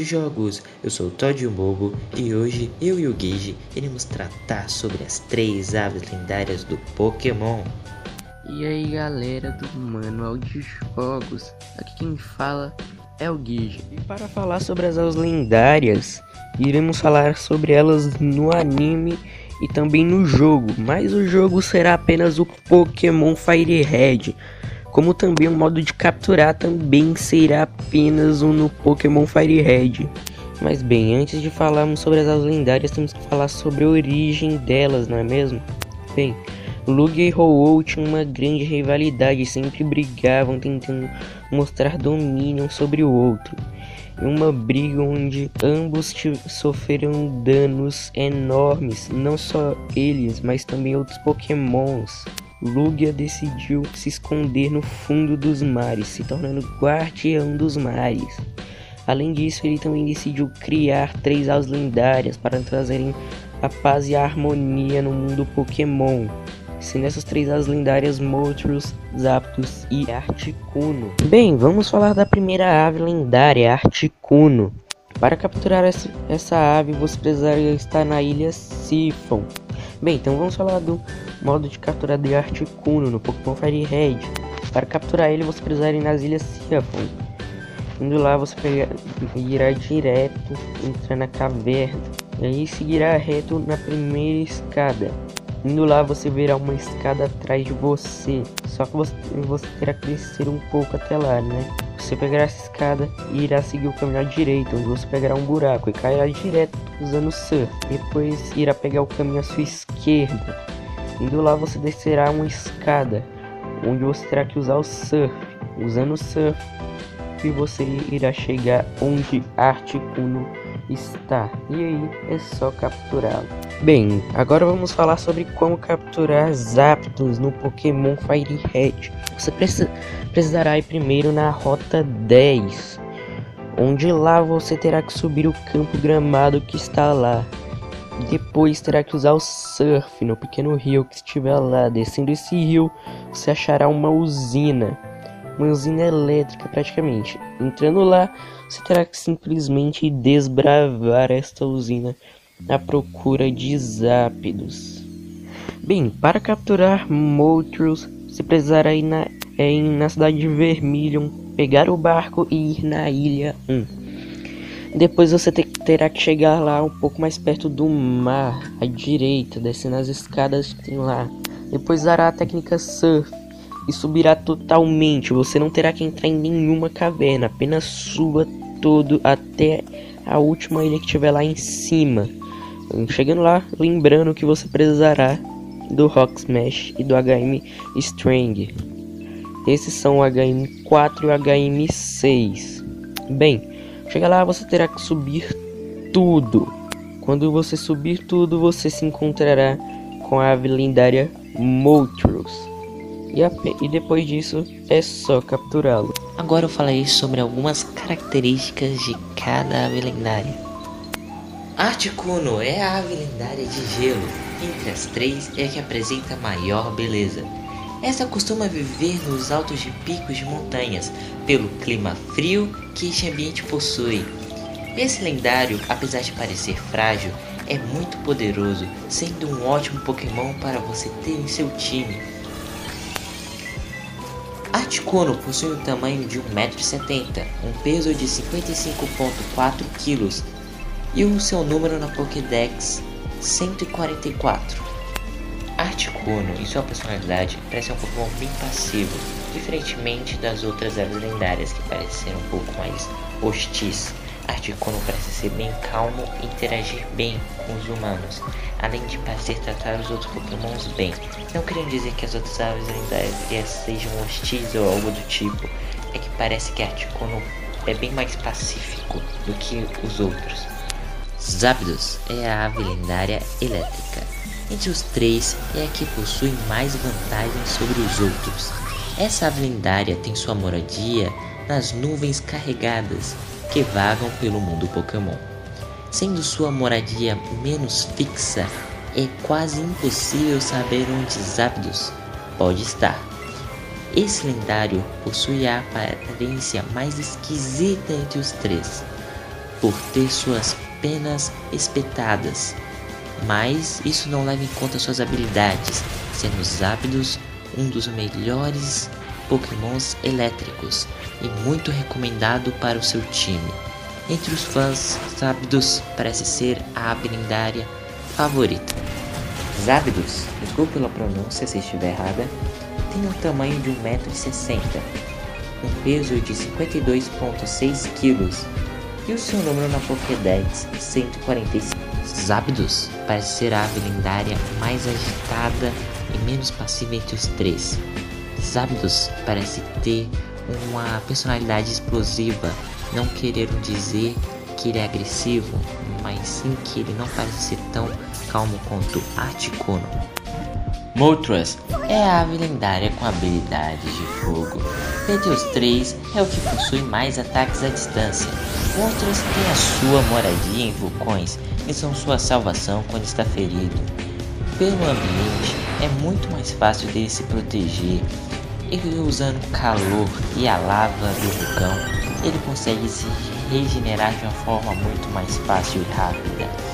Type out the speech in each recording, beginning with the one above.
Audiojogos, eu sou o Todd Bobo e hoje eu e o Gage iremos tratar sobre as três aves lendárias do Pokémon. E aí galera do Manual de Jogos, aqui quem fala é o Gage. E para falar sobre as aves lendárias, iremos falar sobre elas no anime e também no jogo, mas o jogo será apenas o Pokémon Fire Red como também o modo de capturar também será apenas um no Pokémon Fire Red. Mas bem, antes de falarmos sobre as aulas lendárias, temos que falar sobre a origem delas, não é mesmo? Bem, Lugia e ho tinham uma grande rivalidade, sempre brigavam tentando mostrar domínio sobre o outro. Em uma briga onde ambos sofreram danos enormes, não só eles, mas também outros pokémons. Lugia decidiu se esconder no fundo dos mares, se tornando guardião dos mares. Além disso, ele também decidiu criar três aulas lendárias para trazerem a paz e a harmonia no mundo Pokémon. Sendo essas três aulas lendárias Moltres, Zapdos e Articuno. Bem, vamos falar da primeira ave lendária, Articuno. Para capturar essa, ave, você precisaria estar na ilha Siphon. Bem, então vamos falar do modo de captura de Articuno no Pokémon Fire Red. Para capturar ele, você precisará ir nas ilhas Siphon. Indo lá, você irá direto, entrar na caverna. E aí seguirá reto na primeira escada. Indo lá, você verá uma escada atrás de você. Só que você, você terá que descer um pouco até lá, né? Você pegará essa escada e irá seguir o caminho à direita, onde você pegará um buraco e cairá direto usando surf. Depois irá pegar o caminho à sua esquerda. Indo lá, você descerá uma escada, onde você terá que usar o surf. Usando o surf, você irá chegar onde Articuno está. E aí é só capturá-lo. Bem, agora vamos falar sobre como capturar Zapdos no Pokémon Fire Red. Você precisa, precisará ir primeiro na rota 10, onde lá você terá que subir o campo gramado que está lá. Depois terá que usar o surf no pequeno rio que estiver lá. Descendo esse rio, você achará uma usina uma usina elétrica praticamente. Entrando lá, você terá que simplesmente desbravar esta usina à procura de zápidos. Bem, para capturar Moltres, você precisará ir na, é, na cidade de Vermilion, pegar o barco e ir na ilha 1. Depois você te, terá que chegar lá um pouco mais perto do mar, à direita, descendo as escadas que tem lá. Depois dará a técnica Surf, e subirá totalmente. Você não terá que entrar em nenhuma caverna, apenas suba todo até a última ilha que tiver lá em cima. Chegando lá, lembrando que você precisará do Rock Smash e do HM String. Esses são o HM4 e o HM6. Bem, chega lá, você terá que subir tudo. Quando você subir tudo, você se encontrará com a ave lendária Moltres e, e depois disso é só capturá-lo. Agora eu falarei sobre algumas características de cada ave lendária. Articuno é a ave lendária de gelo. Entre as três é a que apresenta maior beleza. Essa costuma viver nos altos de picos de montanhas, pelo clima frio que este ambiente possui. Esse lendário, apesar de parecer frágil, é muito poderoso, sendo um ótimo Pokémon para você ter em seu time Articuno possui um tamanho de 1,70m, um peso de 55,4 kg e o seu número na Pokédex 144. Articuno e sua personalidade parecem um Pokémon bem passivo, diferentemente das outras aves lendárias que parecem ser um pouco mais hostis. Articuno parece ser bem calmo e interagir bem com os humanos, além de parecer tratar os outros pokémons bem. Não querendo dizer que as outras aves lendárias sejam hostis ou algo do tipo, é que parece que Articuno é bem mais pacífico do que os outros. Zapdos é a ave lendária elétrica. Entre os três é a que possui mais vantagens sobre os outros. Essa ave lendária tem sua moradia nas nuvens carregadas que vagam pelo mundo Pokémon. Sendo sua moradia menos fixa, é quase impossível saber onde Zapdos pode estar. Esse lendário possui a aparência mais esquisita entre os três. por ter suas penas espetadas. Mas isso não leva em conta suas habilidades, sendo Zapdos um dos melhores pokémons elétricos e muito recomendado para o seu time. Entre os fãs, Zapdos parece ser a ave lendária favorita. Zapdos, desculpe pela pronúncia se estiver errada, tem um tamanho de 1,60m, um peso de 52,6 kg e o seu número na Pokédex 145. Zapdos parece ser a ave lendária mais agitada e menos passiva entre os três. Zapdos parece ter uma personalidade explosiva, não querendo dizer que ele é agressivo, mas sim que ele não parece ser tão calmo quanto Articuno. Moltres é a ave lendária com habilidades de fogo. Dentre os três, é o que possui mais ataques à distância. Moltres tem a sua moradia em vulcões e são sua salvação quando está ferido. Pelo ambiente, é muito mais fácil dele se proteger e usando o calor e a lava do vulcão, ele consegue se regenerar de uma forma muito mais fácil e rápida.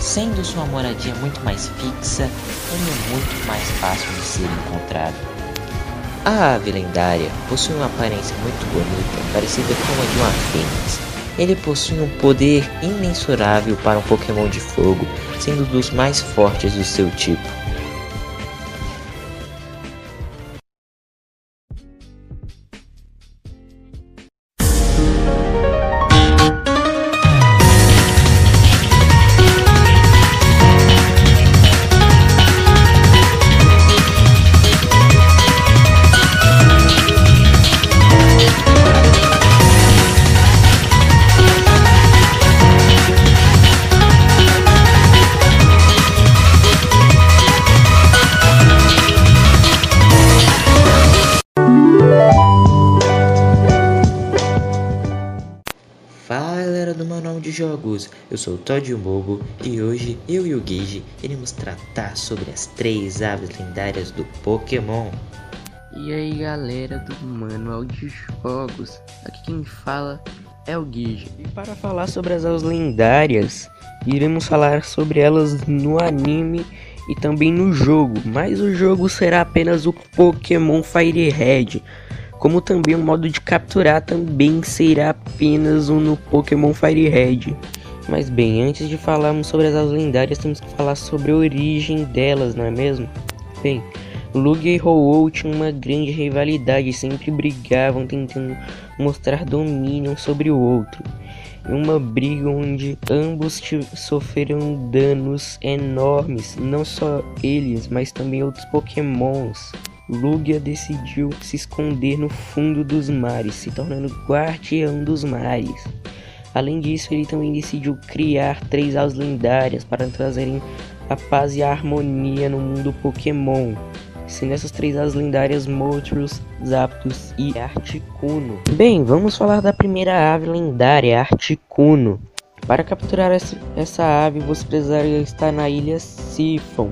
Sendo sua moradia muito mais fixa, ele é muito mais fácil de ser encontrado. A ave lendária possui uma aparência muito bonita, parecida com a de uma fênix. Ele possui um poder imensurável para um Pokémon de fogo, sendo dos mais fortes do seu tipo. De Jogos, eu sou o Todd Bobo e hoje eu e o Gage iremos tratar sobre as três aves lendárias do Pokémon. E aí galera do Manual de Jogos, aqui quem fala é o Gage. E para falar sobre as aves lendárias, iremos falar sobre elas no anime e também no jogo, mas o jogo será apenas o Pokémon Fire Red como também o modo de capturar também será apenas um no Pokémon Fire Red. Mas bem, antes de falarmos sobre as aulas lendárias, temos que falar sobre a origem delas, não é mesmo? Bem, Lugia e ho tinham uma grande rivalidade, sempre brigavam tentando mostrar domínio sobre o outro. Em uma briga onde ambos sofreram danos enormes, não só eles, mas também outros pokémons. Lugia decidiu se esconder no fundo dos mares, se tornando guardião dos mares. Além disso, ele também decidiu criar três aulas lendárias para trazerem a paz e a harmonia no mundo Pokémon. Sendo essas três aulas lendárias Moltres, Zapdos e Articuno. Bem, vamos falar da primeira ave lendária, Articuno. Para capturar essa, ave, você precisaria estar na ilha Siphon.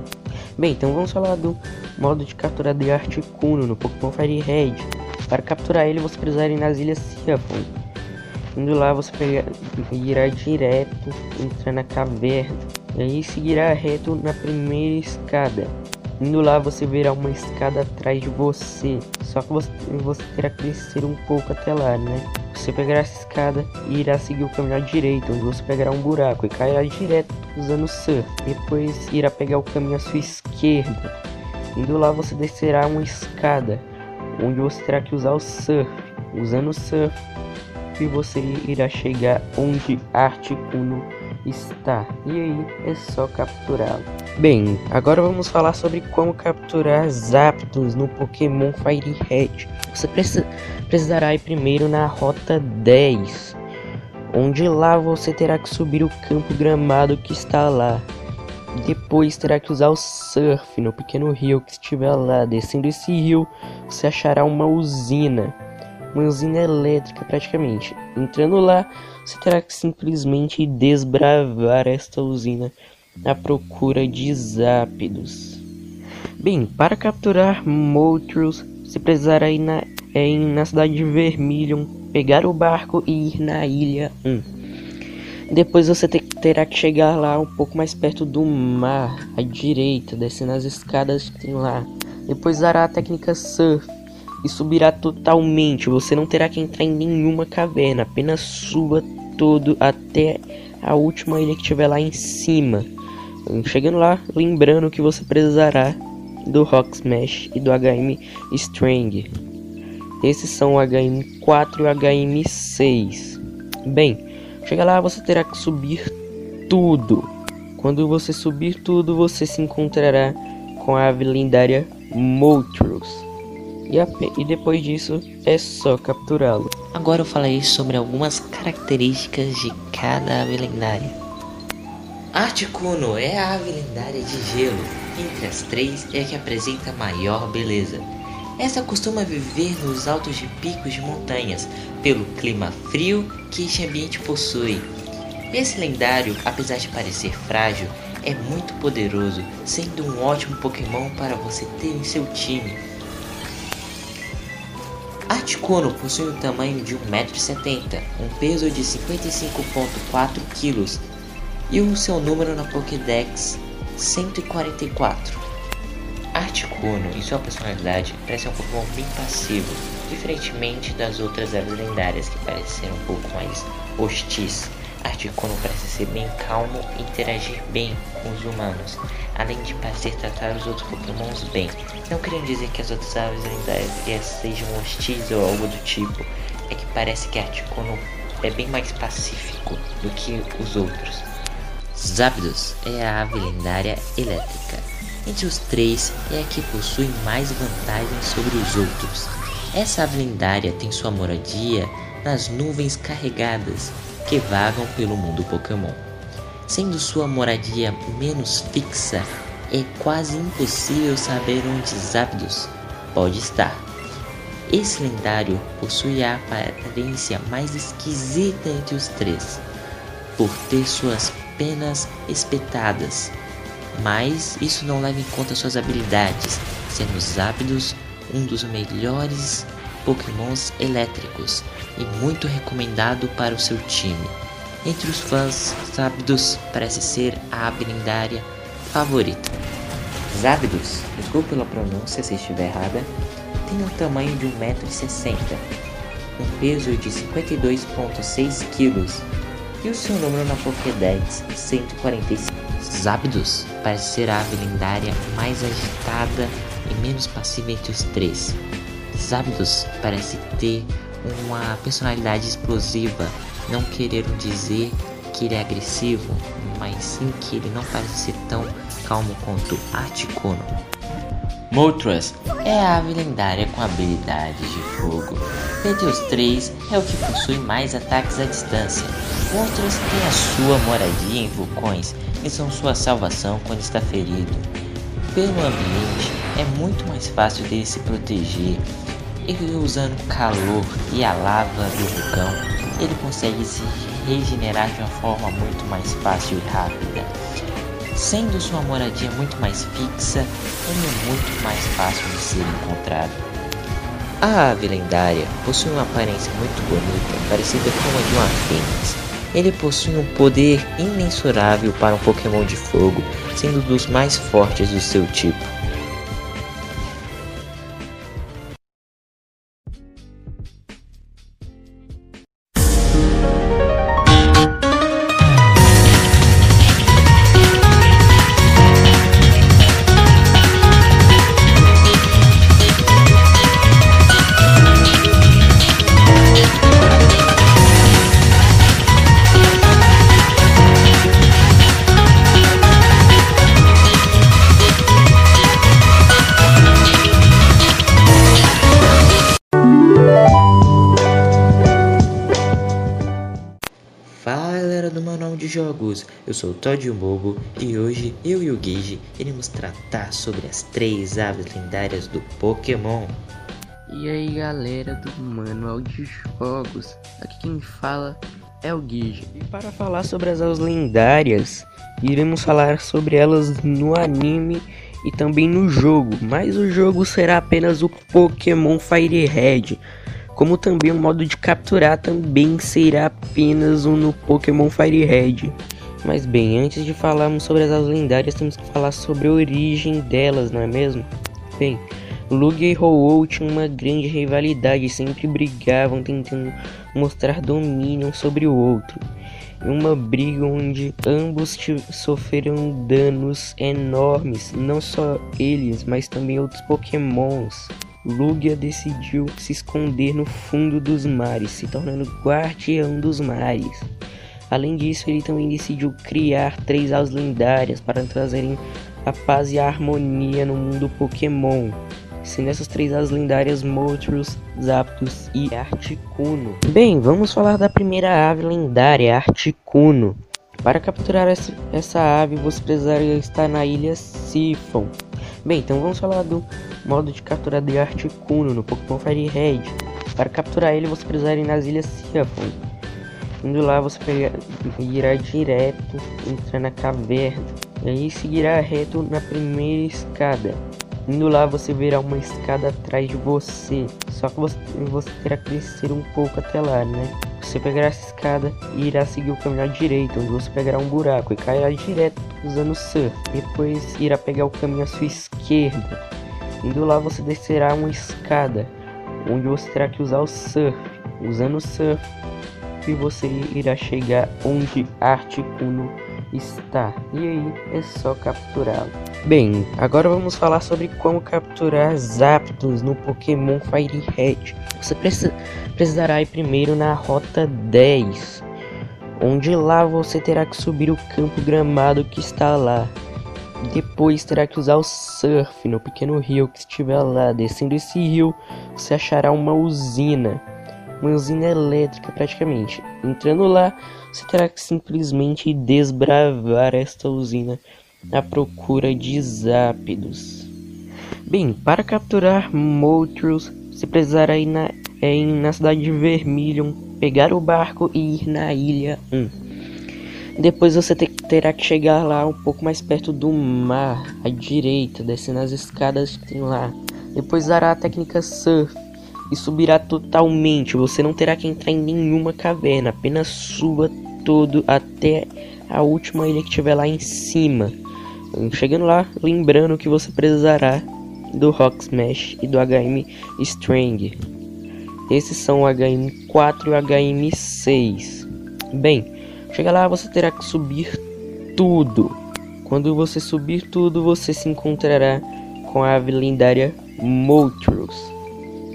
Bem, então vamos falar do modo de captura de Articuno no Pokémon Fire Red. Para capturar ele, você precisará ir nas ilhas Siphon. Indo lá, você irá direto, entrar na caverna. E aí seguirá reto na primeira escada. Indo lá, você verá uma escada atrás de você. Só que você, você terá que descer um pouco até lá, né? Você pegará essa escada e irá seguir o caminho à direita, onde você pegará um buraco e cairá direto usando o surf. Depois irá pegar o caminho à sua esquerda. Indo lá você descerá uma escada, onde você terá que usar o surf. Usando o surf, e você irá chegar onde Articuno está. E aí é só capturá-lo. Bem, agora vamos falar sobre como capturar Zapdos no Pokémon Fire Red. Você precisa, precisará ir primeiro na rota 10, onde lá você terá que subir o campo gramado que está lá. Depois terá que usar o surf no pequeno rio que estiver lá. Descendo esse rio, você achará uma usina. Uma usina elétrica praticamente. Entrando lá, você terá que simplesmente desbravar esta usina à procura de Zápidos. Bem, para capturar Moltres, você precisará ir na, é, na cidade de Vermilion, pegar o barco e ir na ilha 1. Depois você te terá que chegar lá um pouco mais perto do mar, à direita, descendo as escadas que tem lá. Depois dará a técnica surf e subirá totalmente. Você não terá que entrar em nenhuma caverna, apenas suba todo até a última ilha que tiver lá em cima. Chegando lá, lembrando que você precisará do Rock Smash e do HM String. Esses são o HM4 e o HM6. Bem, chega lá você terá que subir tudo. Quando você subir tudo, você se encontrará com a ave lendária Moltres. E, a, e depois disso é só capturá-lo. Agora eu falarei sobre algumas características de cada ave lendária. Articuno é a ave lendária de gelo. Entre as três é a que apresenta maior beleza. Essa costuma viver nos altos de picos de montanhas, pelo clima frio que este ambiente possui. Esse lendário, apesar de parecer frágil, é muito poderoso, sendo um ótimo Pokémon para você ter em seu time. Articuno possui um tamanho de 1,70m, um peso de 55,4 kg e o seu número na Pokédex 144. Articuno e sua personalidade parecem um Pokémon bem passivo, diferentemente das outras aves lendárias que parecem ser um pouco mais hostis. Articuno parece ser bem calmo e interagir bem com os humanos, além de parecer tratar os outros pokémons bem. Não querendo dizer que as outras aves lendárias sejam hostis ou algo do tipo, é que parece que Articuno é bem mais pacífico do que os outros. Zapdos é a ave lendária elétrica. Entre os três é a que possui mais vantagens sobre os outros. Essa ave lendária tem sua moradia nas nuvens carregadas que vagam pelo mundo Pokémon. Sendo sua moradia menos fixa, é quase impossível saber onde Zapdos pode estar. Esse lendário possui a aparência mais esquisita entre os três, por ter suas penas espetadas, mas isso não leva em conta suas habilidades, sendo Zapdos um dos melhores pokémons elétricos e muito recomendado para o seu time. Entre os fãs, Zapdos parece ser a ave lendária favorita. Zapdos, desculpe pela pronúncia se estiver errada, tem um tamanho de 1,60m, um peso de 52,6 kg e o seu número na Pokédex 145. Zapdos parece ser a ave lendária mais agitada e menos passiva entre os três. Zapdos parece ter uma personalidade explosiva, não querendo dizer que ele é agressivo, mas sim que ele não parece ser tão calmo quanto Articuno. Moltres é a ave lendária com habilidades de fogo. Entre os três, é o que possui mais ataques à distância. Moltres tem a sua moradia em vulcões e são sua salvação quando está ferido. Pelo ambiente, é muito mais fácil dele se proteger e usando o calor e a lava do vulcão, ele consegue se regenerar de uma forma muito mais fácil e rápida. Sendo sua moradia muito mais fixa, é muito mais fácil de ser encontrado. A ave lendária possui uma aparência muito bonita, parecida com a de uma fênix. Ele possui um poder imensurável para um Pokémon de fogo, sendo dos mais fortes do seu tipo. Jogos, eu sou o Todd Bobo e hoje eu e o Gage iremos tratar sobre as três aves lendárias do Pokémon. E aí galera do Manual de Jogos, aqui quem fala é o Gage. E para falar sobre as aves lendárias, iremos falar sobre elas no anime e também no jogo, mas o jogo será apenas o Pokémon Fire Red como também o modo de capturar também será apenas um no Pokémon Fire Red. Mas bem, antes de falarmos sobre as aulas lendárias, temos que falar sobre a origem delas, não é mesmo? Bem, Lugia e ho tinham uma grande rivalidade e sempre brigavam tentando mostrar domínio sobre o outro. Em uma briga onde ambos sofreram danos enormes, não só eles, mas também outros pokémons. Lugia decidiu se esconder no fundo dos mares, se tornando guardião dos mares. Além disso, ele também decidiu criar três aulas lendárias para trazerem a paz e a harmonia no mundo Pokémon. Sendo essas três as lendárias Moltres, Zapdos e Articuno. Bem, vamos falar da primeira ave lendária, Articuno. Para capturar essa, ave, você precisaria estar na ilha Sifon. Bem, então vamos falar do modo de capturar de Articuno no Pokémon Fire Red. Para capturar ele, você precisaria ir nas ilhas Sifon. Indo lá, você irá direto, entrar na caverna. E aí seguirá reto na primeira escada. Indo lá, você verá uma escada atrás de você. Só que você, você terá que descer um pouco até lá, né? Você pegará essa escada e irá seguir o caminho à direita, onde você pegará um buraco e cairá direto usando o surf. Depois irá pegar o caminho à sua esquerda. Indo lá, você descerá uma escada, onde você terá que usar o surf. Usando o surf, e você irá chegar onde Articuno está. E aí é só capturá-lo. Bem, agora vamos falar sobre como capturar Zapdos no Pokémon Fire Red. Você precisa, precisará ir primeiro na rota 10, onde lá você terá que subir o campo gramado que está lá. Depois terá que usar o surf no pequeno rio que estiver lá. Descendo esse rio, você achará uma usina uma usina elétrica praticamente. Entrando lá, você terá que simplesmente desbravar esta usina à procura de Zápidos. Bem, para capturar Moltres, você precisará ir na, é, ir na cidade de Vermilion, pegar o barco e ir na ilha 1. Depois você te, terá que chegar lá um pouco mais perto do mar, à direita, descendo as escadas que tem lá. Depois dará a técnica Surf, e subirá totalmente. Você não terá que entrar em nenhuma caverna, apenas suba todo até a última ilha que tiver lá em cima. Chegando lá, lembrando que você precisará do Rock Smash e do HM String. Esses são o HM4 e o HM6. Bem, chega lá, você terá que subir tudo. Quando você subir tudo, você se encontrará com a ave lendária Moltres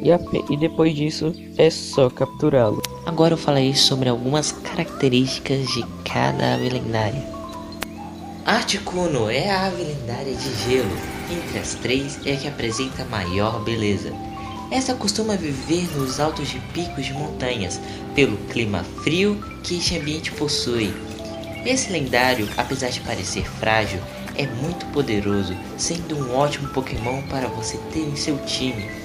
e, e depois disso é só capturá-lo. Agora eu falarei sobre algumas características de cada ave lendária. Articuno é a ave lendária de gelo. Entre as três é a que apresenta maior beleza. Esta costuma viver nos altos de picos de montanhas, pelo clima frio que este ambiente possui. Esse lendário, apesar de parecer frágil, é muito poderoso, sendo um ótimo Pokémon para você ter em seu time.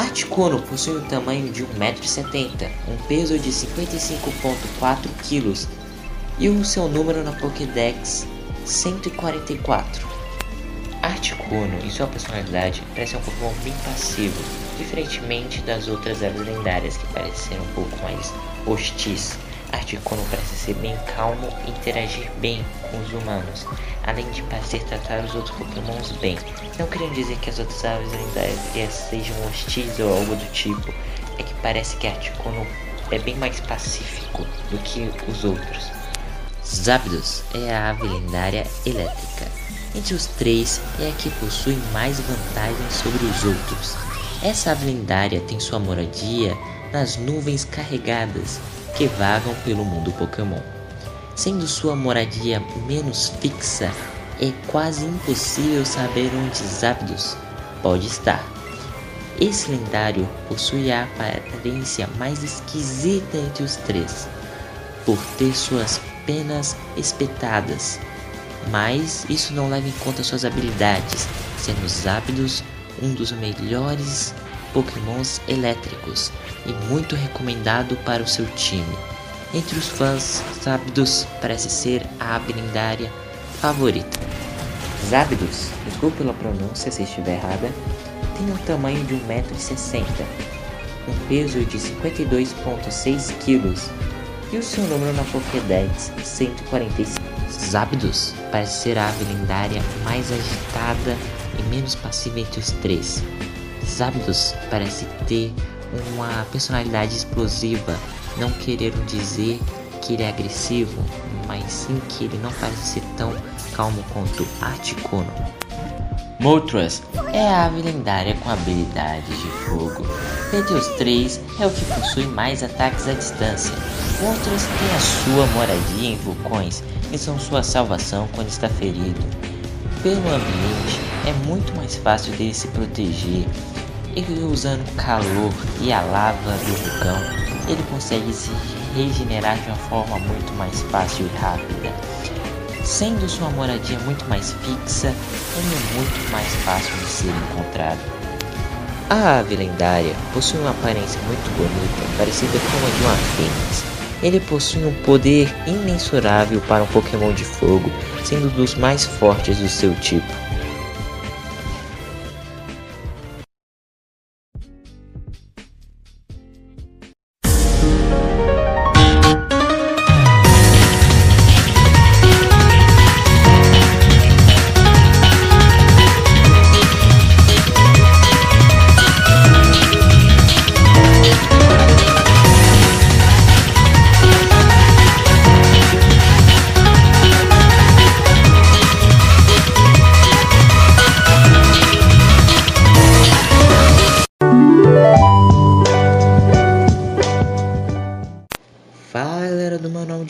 Articuno possui um tamanho de 1,70m, um peso de 55,4 kg e o seu número na Pokédex 144. Articuno e sua personalidade parecem um Pokémon bem passivo, diferentemente das outras aves lendárias que parecem ser um pouco mais hostis. Articuno parece ser bem calmo e interagir bem com os humanos, além de parecer tratar os outros pokémons bem. Não querendo dizer que as outras aves lendárias sejam hostis ou algo do tipo, é que parece que Articuno é bem mais pacífico do que os outros. Zapdos é a ave lendária elétrica. Entre os três é a que possui mais vantagens sobre os outros. Essa ave lendária tem sua moradia nas nuvens carregadas que vagam pelo mundo Pokémon. Sendo sua moradia menos fixa, é quase impossível saber onde Zapdos pode estar. Esse lendário possui a aparência mais esquisita entre os três, por ter suas penas espetadas, mas isso não leva em conta suas habilidades, sendo Zapdos um dos melhores pokémons elétricos e muito recomendado para o seu time. Entre os fãs, Zapdos parece ser a ave favorita. Zapdos, desculpe pela pronúncia se estiver errada, tem o tamanho de 1,60m, um peso de 52,6 kg e o seu número na Pokédex 145. Zapdos parece ser a ave lendária mais agitada e menos passiva entre os três. Zapdos parece ter uma personalidade explosiva, não querer dizer que ele é agressivo, mas sim que ele não parece ser tão calmo quanto Articuno. Moltres é a ave lendária com habilidades de fogo. Dentre os três, é o que possui mais ataques à distância. Moltres tem a sua moradia em vulcões e são sua salvação quando está ferido. Pelo ambiente, é muito mais fácil dele se proteger. E usando o calor e a lava do vulcão, ele consegue se regenerar de uma forma muito mais fácil e rápida. Sendo sua moradia muito mais fixa, ele é muito mais fácil de ser encontrado. A ave lendária possui uma aparência muito bonita, parecida com a de uma fênix. Ele possui um poder imensurável para um Pokémon de fogo, sendo dos mais fortes do seu tipo.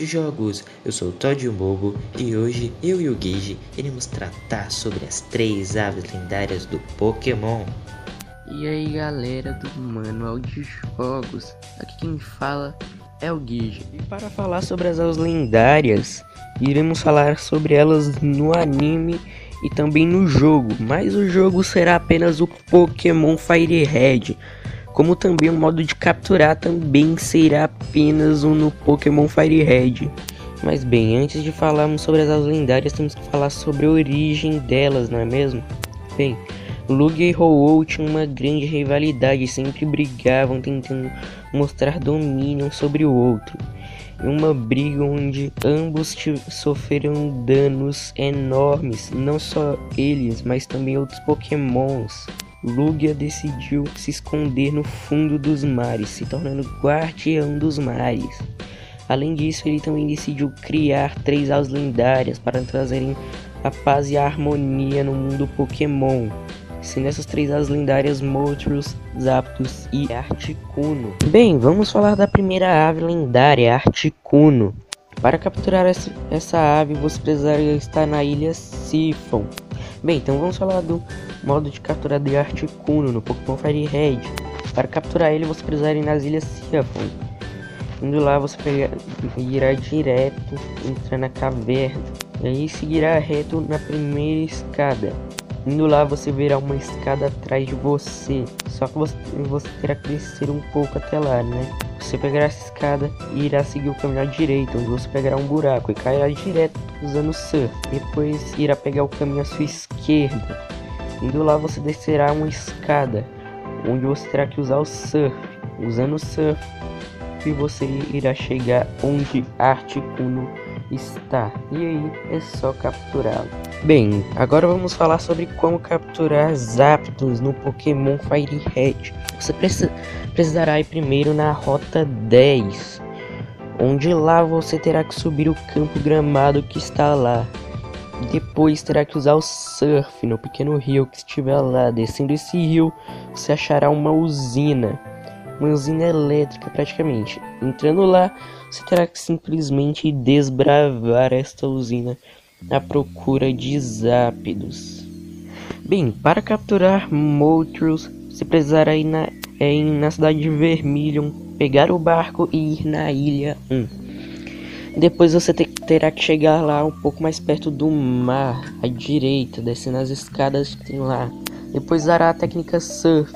De Jogos, eu sou o Todd Bobo e hoje eu e o Guige iremos tratar sobre as três aves lendárias do Pokémon. E aí galera do Manual de Jogos, aqui quem fala é o Guige. E para falar sobre as aves lendárias, iremos falar sobre elas no anime e também no jogo, mas o jogo será apenas o Pokémon Fire Red como também o modo de capturar também será apenas um no Pokémon Fire Red. Mas bem, antes de falarmos sobre as lendárias, temos que falar sobre a origem delas, não é mesmo? Bem, Lugia e ho tinham uma grande rivalidade, sempre brigavam tentando mostrar domínio sobre o outro. Em uma briga onde ambos sofreram danos enormes, não só eles, mas também outros pokémons. Lugia decidiu se esconder no fundo dos mares, se tornando guardião dos mares. Além disso, ele também decidiu criar três aves lendárias para trazerem a paz e a harmonia no mundo Pokémon. Sendo essas três aves lendárias Moltres, Zapdos e Articuno. Bem, vamos falar da primeira ave lendária, Articuno. Para capturar essa, essa ave, você precisaria estar na ilha Siphon. Bem, então vamos falar do modo de captura de Articuno no Pokémon Fire Red. Para capturar ele, você precisará ir nas ilhas Siafon. Indo lá, você pegar, irá direto, entrar na caverna. E aí seguirá reto na primeira escada. Indo lá, você verá uma escada atrás de você. Só que você, você terá que descer um pouco até lá, né? Você pegará essa escada e irá seguir o caminho à direita, onde você pegará um buraco e cairá direto usando o surf. Depois irá pegar o caminho à sua esquerda Indo lá você descerá uma escada, onde você terá que usar o surf. Usando o surf, e você irá chegar onde Articuno está. E aí é só capturá-lo. Bem, agora vamos falar sobre como capturar Zapdos no Pokémon Fire Red. Você precisa, precisará ir primeiro na rota 10, onde lá você terá que subir o campo gramado que está lá. Depois terá que usar o surf no pequeno rio que estiver lá. Descendo esse rio, você achará uma usina. Uma usina elétrica, praticamente. Entrando lá, você terá que simplesmente desbravar esta usina à procura de zápidos. Bem, para capturar Moltres, você precisará ir na, é, na cidade de Vermilion, pegar o barco e ir na ilha 1. Depois você terá que chegar lá um pouco mais perto do mar, à direita, descendo as escadas que tem lá. Depois dará a técnica surf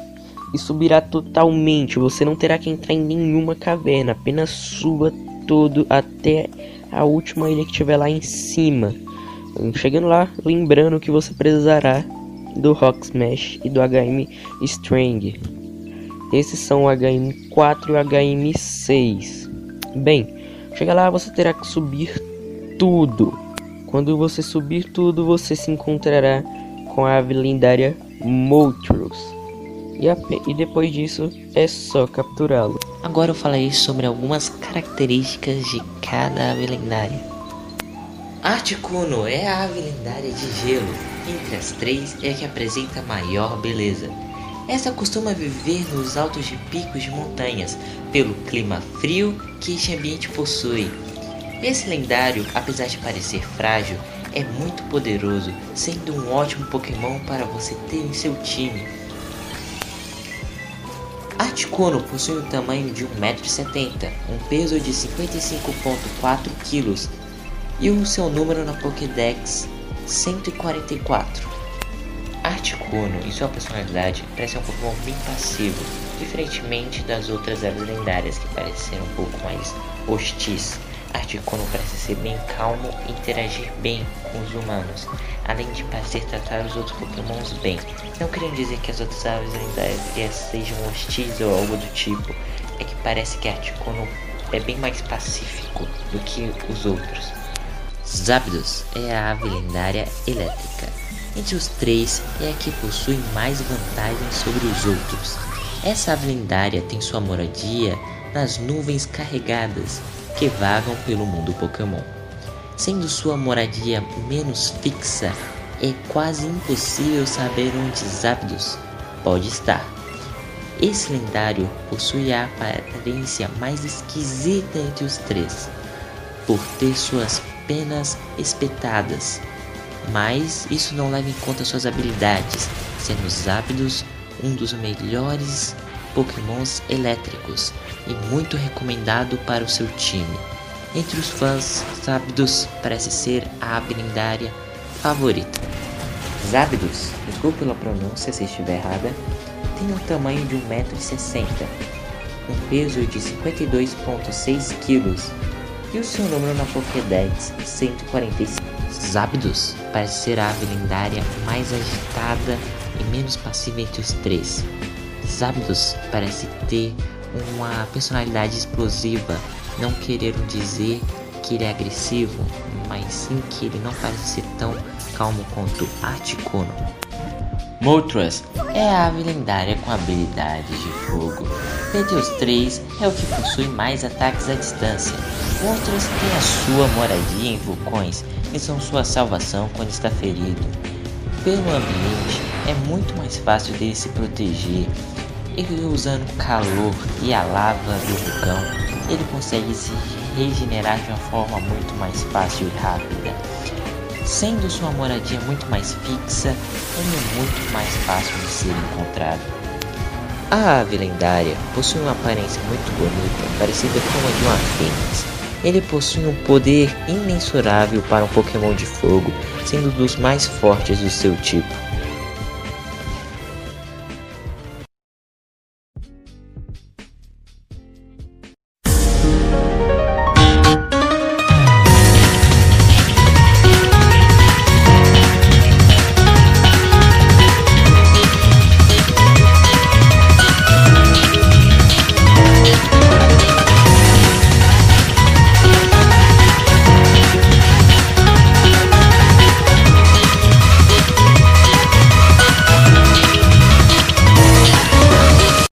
e subirá totalmente. Você não terá que entrar em nenhuma caverna, apenas suba todo até a última ilha que tiver lá em cima. Chegando lá, lembrando que você precisará do Rock Smash e do HM String. Esses são o HM4 e o HM6. Bem, chega lá você terá que subir tudo. Quando você subir tudo, você se encontrará com a ave lendária Moltres. E, e depois disso é só capturá-lo. Agora eu falarei sobre algumas características de cada ave lendária. Articuno é a ave lendária de gelo. Entre as três é a que apresenta maior beleza. Essa costuma viver nos altos de picos de montanhas, pelo clima frio que este ambiente possui. Esse lendário, apesar de parecer frágil, é muito poderoso, sendo um ótimo Pokémon para você ter em seu time. Articuno possui um tamanho de 1,70m, um peso de 55,4 kg e o seu número na Pokédex 144. Articuno e sua personalidade parece um Pokémon bem passivo, diferentemente das outras aves lendárias que parecem ser um pouco mais hostis. Articuno parece ser bem calmo e interagir bem com os humanos, além de parecer tratar os outros pokémons bem. Não querendo dizer que as outras aves lendárias sejam hostis ou algo do tipo, é que parece que Articuno é bem mais pacífico do que os outros. Zapdos é a ave lendária elétrica. Entre os três é a que possui mais vantagens sobre os outros. Essa ave lendária tem sua moradia nas nuvens carregadas que vagam pelo mundo Pokémon. Sendo sua moradia menos fixa, é quase impossível saber onde Zapdos pode estar. Esse lendário possui a aparência mais esquisita entre os três, por ter suas penas espetadas, mas isso não leva em conta suas habilidades, sendo Zapdos um dos melhores pokémons elétricos e muito recomendado para o seu time. Entre os fãs, Zapdos parece ser a lendária favorita. Zapdos, desculpe pela pronúncia se estiver errada, tem um tamanho de 1,60m, um peso de 52,6 kg e o seu número na Pokédex 145. Zapdos parece ser a ave lendária mais agitada e menos passiva entre os três. Zapdos parece ter uma personalidade explosiva, não querer dizer que ele é agressivo, mas sim que ele não parece ser tão calmo quanto Articuno. Moltres é a ave lendária com habilidades de fogo. Entre os três, é o que possui mais ataques à distância. Moltres tem a sua moradia em vulcões e são sua salvação quando está ferido. Pelo ambiente, é muito mais fácil dele se proteger e usando o calor e a lava do vulcão, ele consegue se regenerar de uma forma muito mais fácil e rápida. Sendo sua moradia muito mais fixa, é muito mais fácil de ser encontrado. A ave lendária possui uma aparência muito bonita, parecida com a de uma fênix. Ele possui um poder imensurável para um Pokémon de fogo, sendo dos mais fortes do seu tipo.